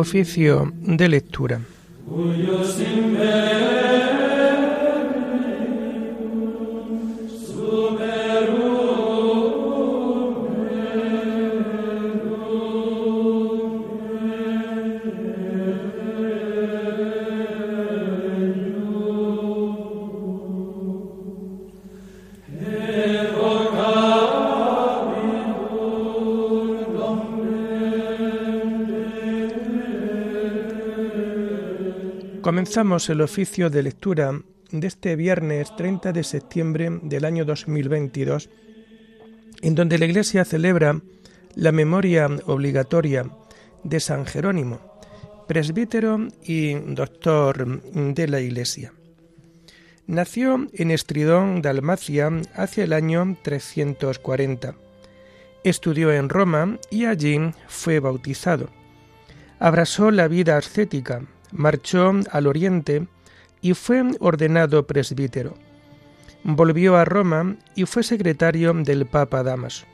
Oficio de lectura. Comenzamos el oficio de lectura de este viernes 30 de septiembre del año 2022, en donde la Iglesia celebra la memoria obligatoria de San Jerónimo, presbítero y doctor de la Iglesia. Nació en Estridón, Dalmacia, hacia el año 340. Estudió en Roma y allí fue bautizado. Abrazó la vida ascética, marchó al oriente y fue ordenado presbítero. Volvió a Roma y fue secretario del Papa Damaso.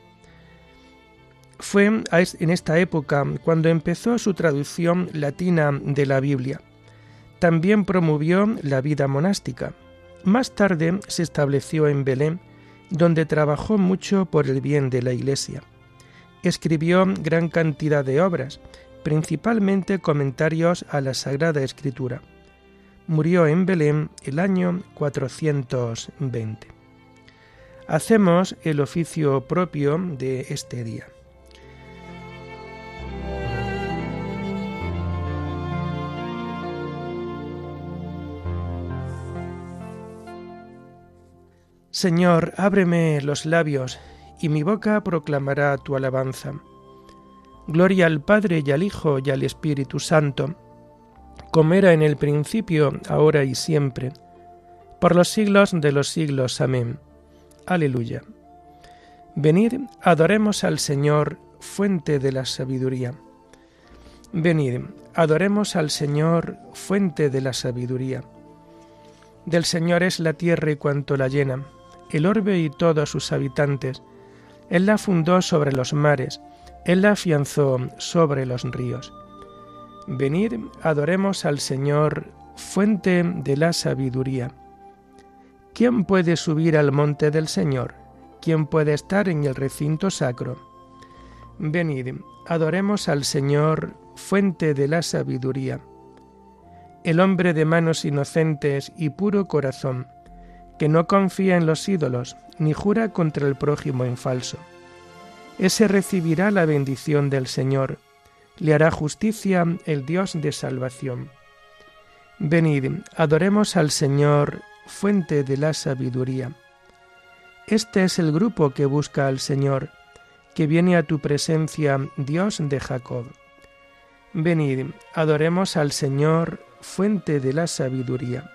Fue en esta época cuando empezó su traducción latina de la Biblia. También promovió la vida monástica. Más tarde se estableció en Belén, donde trabajó mucho por el bien de la Iglesia. Escribió gran cantidad de obras, principalmente comentarios a la Sagrada Escritura. Murió en Belén el año 420. Hacemos el oficio propio de este día. Señor, ábreme los labios, y mi boca proclamará tu alabanza. Gloria al Padre y al Hijo y al Espíritu Santo, como era en el principio, ahora y siempre, por los siglos de los siglos. Amén. Aleluya. Venid, adoremos al Señor, fuente de la sabiduría. Venid, adoremos al Señor, fuente de la sabiduría. Del Señor es la tierra y cuanto la llena, el orbe y todos sus habitantes. Él la fundó sobre los mares, él afianzó sobre los ríos. Venid, adoremos al Señor, fuente de la sabiduría. ¿Quién puede subir al monte del Señor? ¿Quién puede estar en el recinto sacro? Venid, adoremos al Señor, fuente de la sabiduría. El hombre de manos inocentes y puro corazón, que no confía en los ídolos, ni jura contra el prójimo en falso ese recibirá la bendición del Señor, le hará justicia el Dios de salvación. Venid, adoremos al Señor, fuente de la sabiduría. Este es el grupo que busca al Señor, que viene a tu presencia, Dios de Jacob. Venid, adoremos al Señor, fuente de la sabiduría.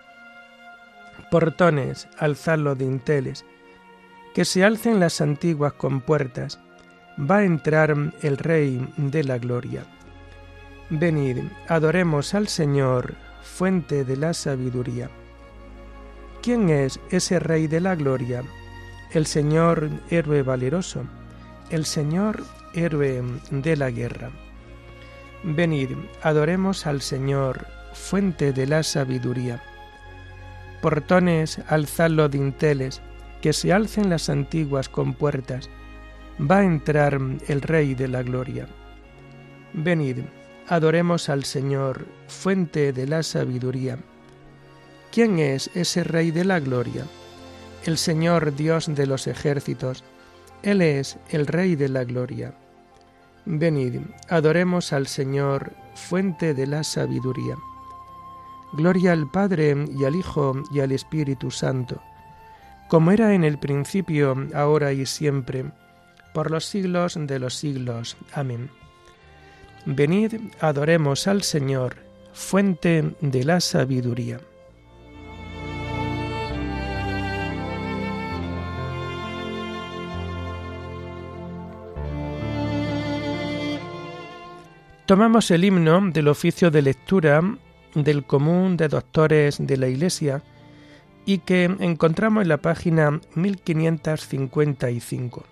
Portones, alzadlo de inteles, que se alcen las antiguas compuertas, va a entrar el Rey de la Gloria. Venid, adoremos al Señor, fuente de la sabiduría. ¿Quién es ese Rey de la Gloria? El Señor héroe valeroso, el Señor héroe de la guerra. Venid, adoremos al Señor, fuente de la sabiduría. Portones, alzadlo dinteles, que se alcen las antiguas compuertas, va a entrar el Rey de la Gloria. Venid, adoremos al Señor, fuente de la sabiduría. ¿Quién es ese Rey de la Gloria? El Señor Dios de los ejércitos, Él es el Rey de la Gloria. Venid, adoremos al Señor, fuente de la sabiduría. Gloria al Padre y al Hijo y al Espíritu Santo, como era en el principio, ahora y siempre, por los siglos de los siglos. Amén. Venid, adoremos al Señor, fuente de la sabiduría. Tomamos el himno del oficio de lectura del común de doctores de la Iglesia y que encontramos en la página 1555.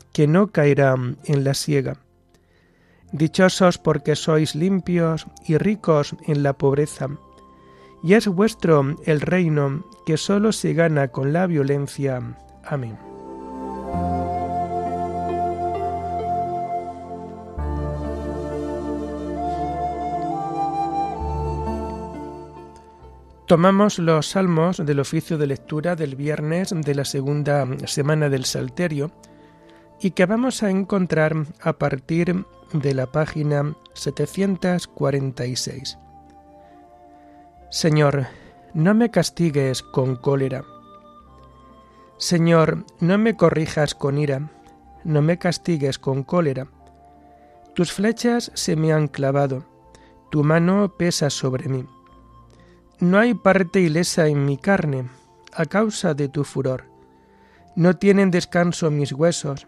que no caerán en la siega. Dichosos porque sois limpios y ricos en la pobreza, y es vuestro el reino que sólo se gana con la violencia. Amén. Tomamos los salmos del oficio de lectura del viernes de la segunda semana del Salterio y que vamos a encontrar a partir de la página 746. Señor, no me castigues con cólera. Señor, no me corrijas con ira, no me castigues con cólera. Tus flechas se me han clavado, tu mano pesa sobre mí. No hay parte ilesa en mi carne, a causa de tu furor. No tienen descanso mis huesos,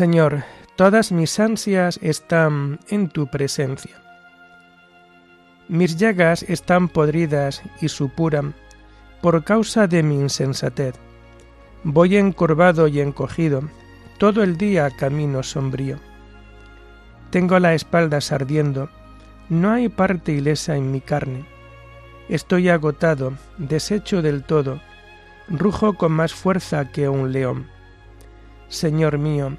Señor, todas mis ansias están en tu presencia. Mis llagas están podridas y supuran por causa de mi insensatez. Voy encorvado y encogido, todo el día camino sombrío. Tengo la espalda ardiendo, no hay parte ilesa en mi carne. Estoy agotado, deshecho del todo, rujo con más fuerza que un león. Señor mío,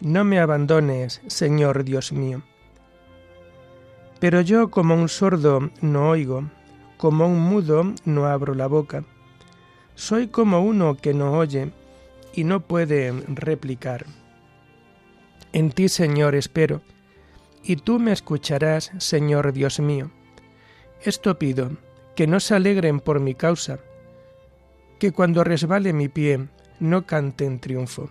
no me abandones, Señor Dios mío. Pero yo como un sordo no oigo, como un mudo no abro la boca. Soy como uno que no oye y no puede replicar. En ti, Señor, espero, y tú me escucharás, Señor Dios mío. Esto pido, que no se alegren por mi causa, que cuando resbale mi pie no cante en triunfo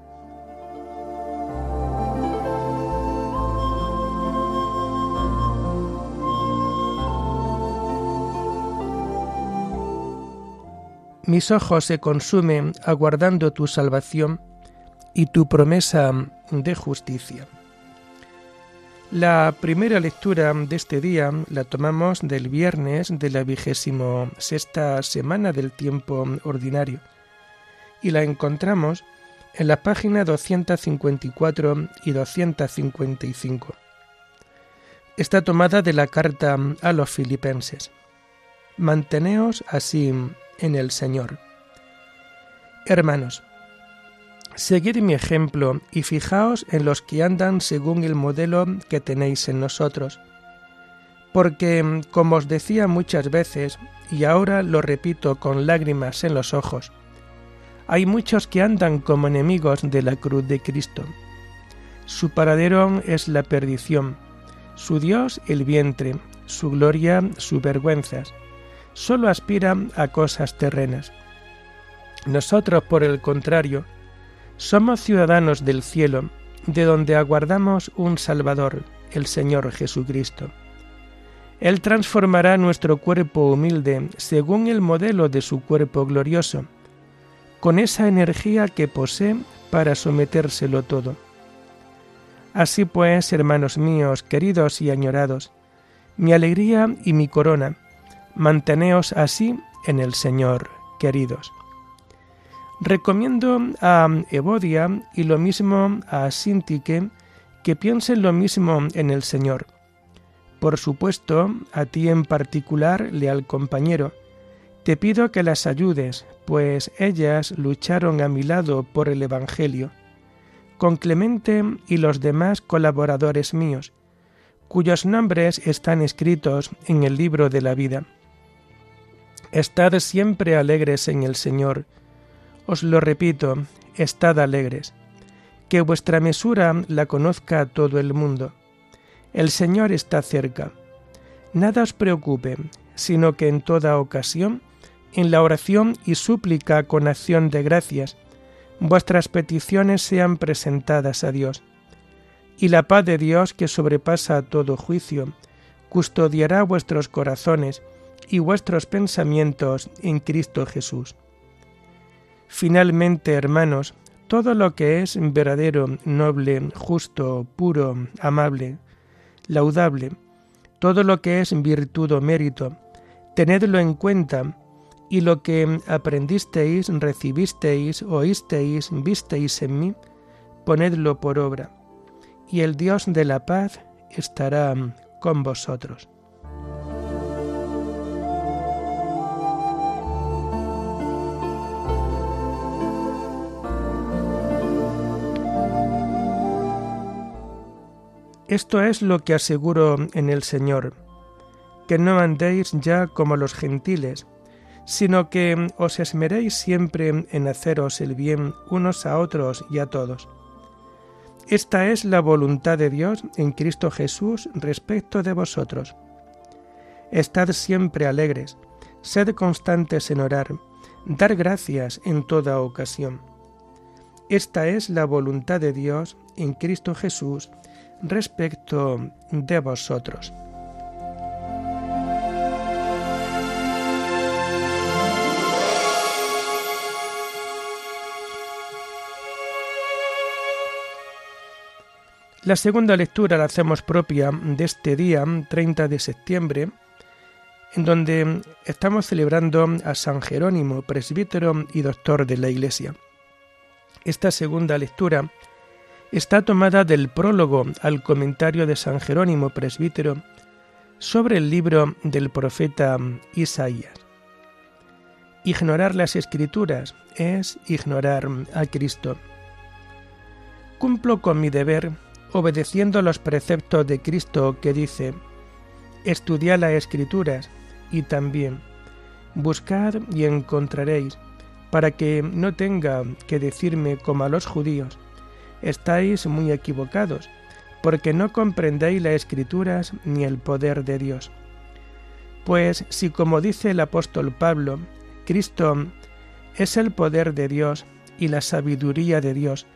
Mis ojos se consumen aguardando tu salvación y tu promesa de justicia. La primera lectura de este día la tomamos del viernes de la vigésimo sexta semana del tiempo ordinario y la encontramos en la página 254 y 255. Está tomada de la carta a los filipenses. Manteneos así en el Señor. Hermanos, Seguid mi ejemplo y fijaos en los que andan según el modelo que tenéis en nosotros. Porque, como os decía muchas veces, y ahora lo repito con lágrimas en los ojos, hay muchos que andan como enemigos de la cruz de Cristo. Su paradero es la perdición, su Dios el vientre, su gloria sus vergüenzas. Solo aspiran a cosas terrenas. Nosotros, por el contrario, somos ciudadanos del cielo, de donde aguardamos un Salvador, el Señor Jesucristo. Él transformará nuestro cuerpo humilde según el modelo de su cuerpo glorioso, con esa energía que posee para sometérselo todo. Así pues, hermanos míos, queridos y añorados, mi alegría y mi corona, manteneos así en el Señor, queridos. Recomiendo a Evodia y lo mismo a Sintique que piensen lo mismo en el Señor. Por supuesto, a ti en particular, leal compañero, te pido que las ayudes, pues ellas lucharon a mi lado por el Evangelio, con Clemente y los demás colaboradores míos, cuyos nombres están escritos en el libro de la vida. Estad siempre alegres en el Señor, os lo repito, estad alegres, que vuestra mesura la conozca todo el mundo. El Señor está cerca. Nada os preocupe, sino que en toda ocasión, en la oración y súplica con acción de gracias, vuestras peticiones sean presentadas a Dios. Y la paz de Dios, que sobrepasa todo juicio, custodiará vuestros corazones y vuestros pensamientos en Cristo Jesús. Finalmente, hermanos, todo lo que es verdadero, noble, justo, puro, amable, laudable, todo lo que es virtud o mérito, tenedlo en cuenta, y lo que aprendisteis, recibisteis, oísteis, visteis en mí, ponedlo por obra, y el Dios de la paz estará con vosotros. Esto es lo que aseguro en el Señor, que no andéis ya como los gentiles, sino que os esmeréis siempre en haceros el bien unos a otros y a todos. Esta es la voluntad de Dios en Cristo Jesús respecto de vosotros. Estad siempre alegres, sed constantes en orar, dar gracias en toda ocasión. Esta es la voluntad de Dios en Cristo Jesús respecto de vosotros. La segunda lectura la hacemos propia de este día, 30 de septiembre, en donde estamos celebrando a San Jerónimo, presbítero y doctor de la Iglesia. Esta segunda lectura está tomada del prólogo al comentario de San Jerónimo presbítero sobre el libro del profeta Isaías. Ignorar las escrituras es ignorar a Cristo. Cumplo con mi deber obedeciendo los preceptos de Cristo que dice, estudiad las escrituras y también buscad y encontraréis, para que no tenga que decirme como a los judíos, estáis muy equivocados, porque no comprendéis las escrituras ni el poder de Dios. Pues si como dice el apóstol Pablo, Cristo es el poder de Dios y la sabiduría de Dios,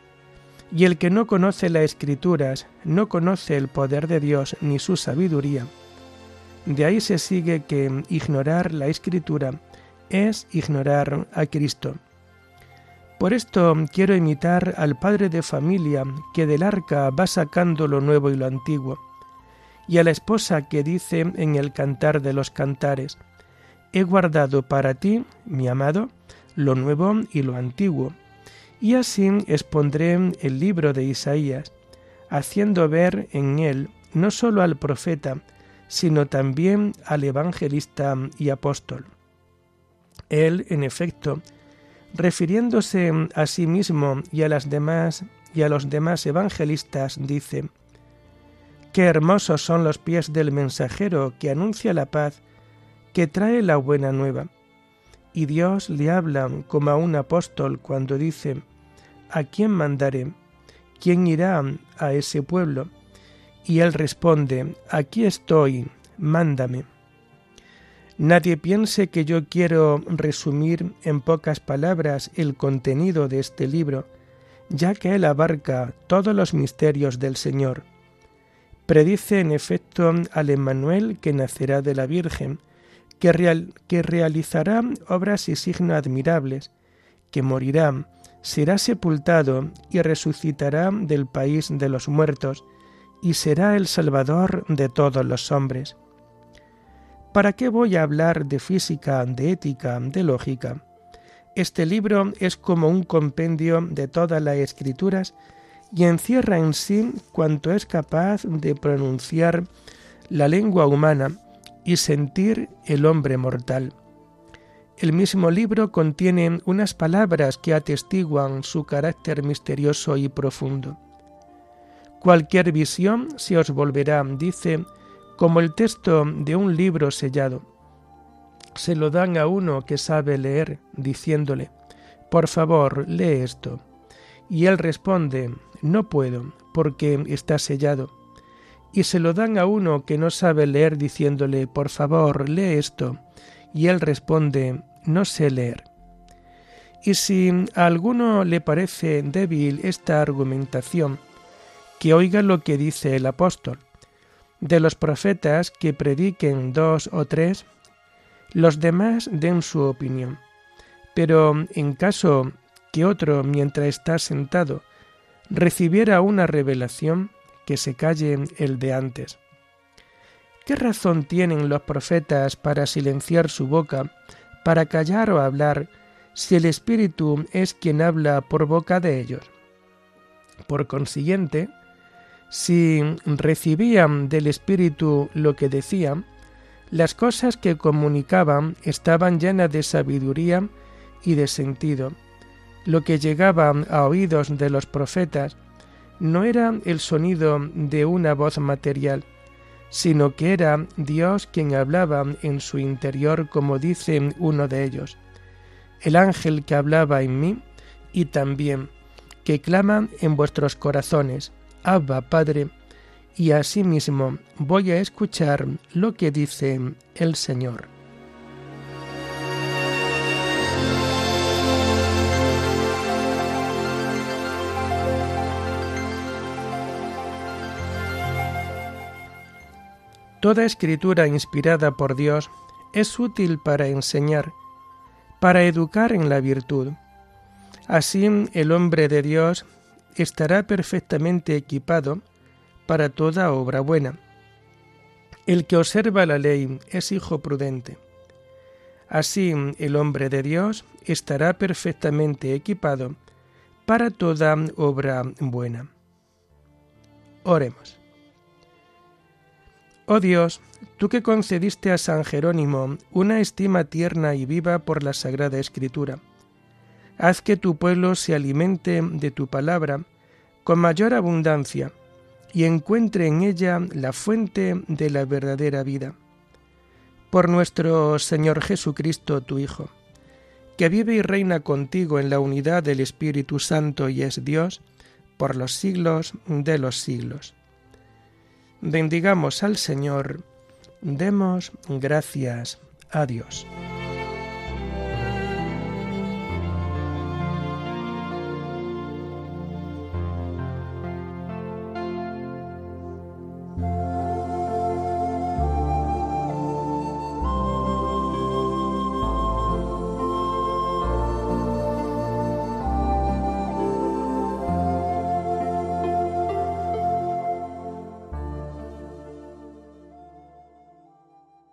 y el que no conoce las escrituras no conoce el poder de Dios ni su sabiduría, de ahí se sigue que ignorar la escritura es ignorar a Cristo. Por esto quiero imitar al padre de familia que del arca va sacando lo nuevo y lo antiguo, y a la esposa que dice en el cantar de los cantares, He guardado para ti, mi amado, lo nuevo y lo antiguo. Y así expondré el libro de Isaías, haciendo ver en él no sólo al profeta, sino también al evangelista y apóstol. Él, en efecto, refiriéndose a sí mismo y a las demás y a los demás evangelistas, dice: Qué hermosos son los pies del mensajero que anuncia la paz, que trae la buena nueva. Y Dios le habla como a un apóstol cuando dice: ¿A quién mandaré? ¿Quién irá a ese pueblo? Y él responde, Aquí estoy, mándame. Nadie piense que yo quiero resumir en pocas palabras el contenido de este libro, ya que él abarca todos los misterios del Señor. Predice en efecto al Emmanuel que nacerá de la Virgen, que, que realizará obras y signos admirables, que morirá, será sepultado y resucitará del país de los muertos, y será el Salvador de todos los hombres. ¿Para qué voy a hablar de física, de ética, de lógica? Este libro es como un compendio de todas las escrituras y encierra en sí cuanto es capaz de pronunciar la lengua humana y sentir el hombre mortal. El mismo libro contiene unas palabras que atestiguan su carácter misterioso y profundo. Cualquier visión se os volverá, dice, como el texto de un libro sellado. Se lo dan a uno que sabe leer, diciéndole, por favor, lee esto. Y él responde, no puedo, porque está sellado. Y se lo dan a uno que no sabe leer, diciéndole, por favor, lee esto. Y él responde, no sé leer. Y si a alguno le parece débil esta argumentación, que oiga lo que dice el apóstol. De los profetas que prediquen dos o tres, los demás den su opinión. Pero en caso que otro, mientras está sentado, recibiera una revelación, que se calle el de antes. ¿Qué razón tienen los profetas para silenciar su boca, para callar o hablar, si el Espíritu es quien habla por boca de ellos? Por consiguiente, si recibían del Espíritu lo que decían, las cosas que comunicaban estaban llenas de sabiduría y de sentido. Lo que llegaba a oídos de los profetas no era el sonido de una voz material, sino que era Dios quien hablaba en su interior, como dice uno de ellos, el ángel que hablaba en mí y también que clama en vuestros corazones Abba Padre, y asimismo voy a escuchar lo que dice el Señor. Toda escritura inspirada por Dios es útil para enseñar, para educar en la virtud. Así el hombre de Dios estará perfectamente equipado para toda obra buena. El que observa la ley es hijo prudente. Así el hombre de Dios estará perfectamente equipado para toda obra buena. Oremos. Oh Dios, tú que concediste a San Jerónimo una estima tierna y viva por la Sagrada Escritura, Haz que tu pueblo se alimente de tu palabra con mayor abundancia y encuentre en ella la fuente de la verdadera vida. Por nuestro Señor Jesucristo, tu Hijo, que vive y reina contigo en la unidad del Espíritu Santo y es Dios, por los siglos de los siglos. Bendigamos al Señor, demos gracias a Dios.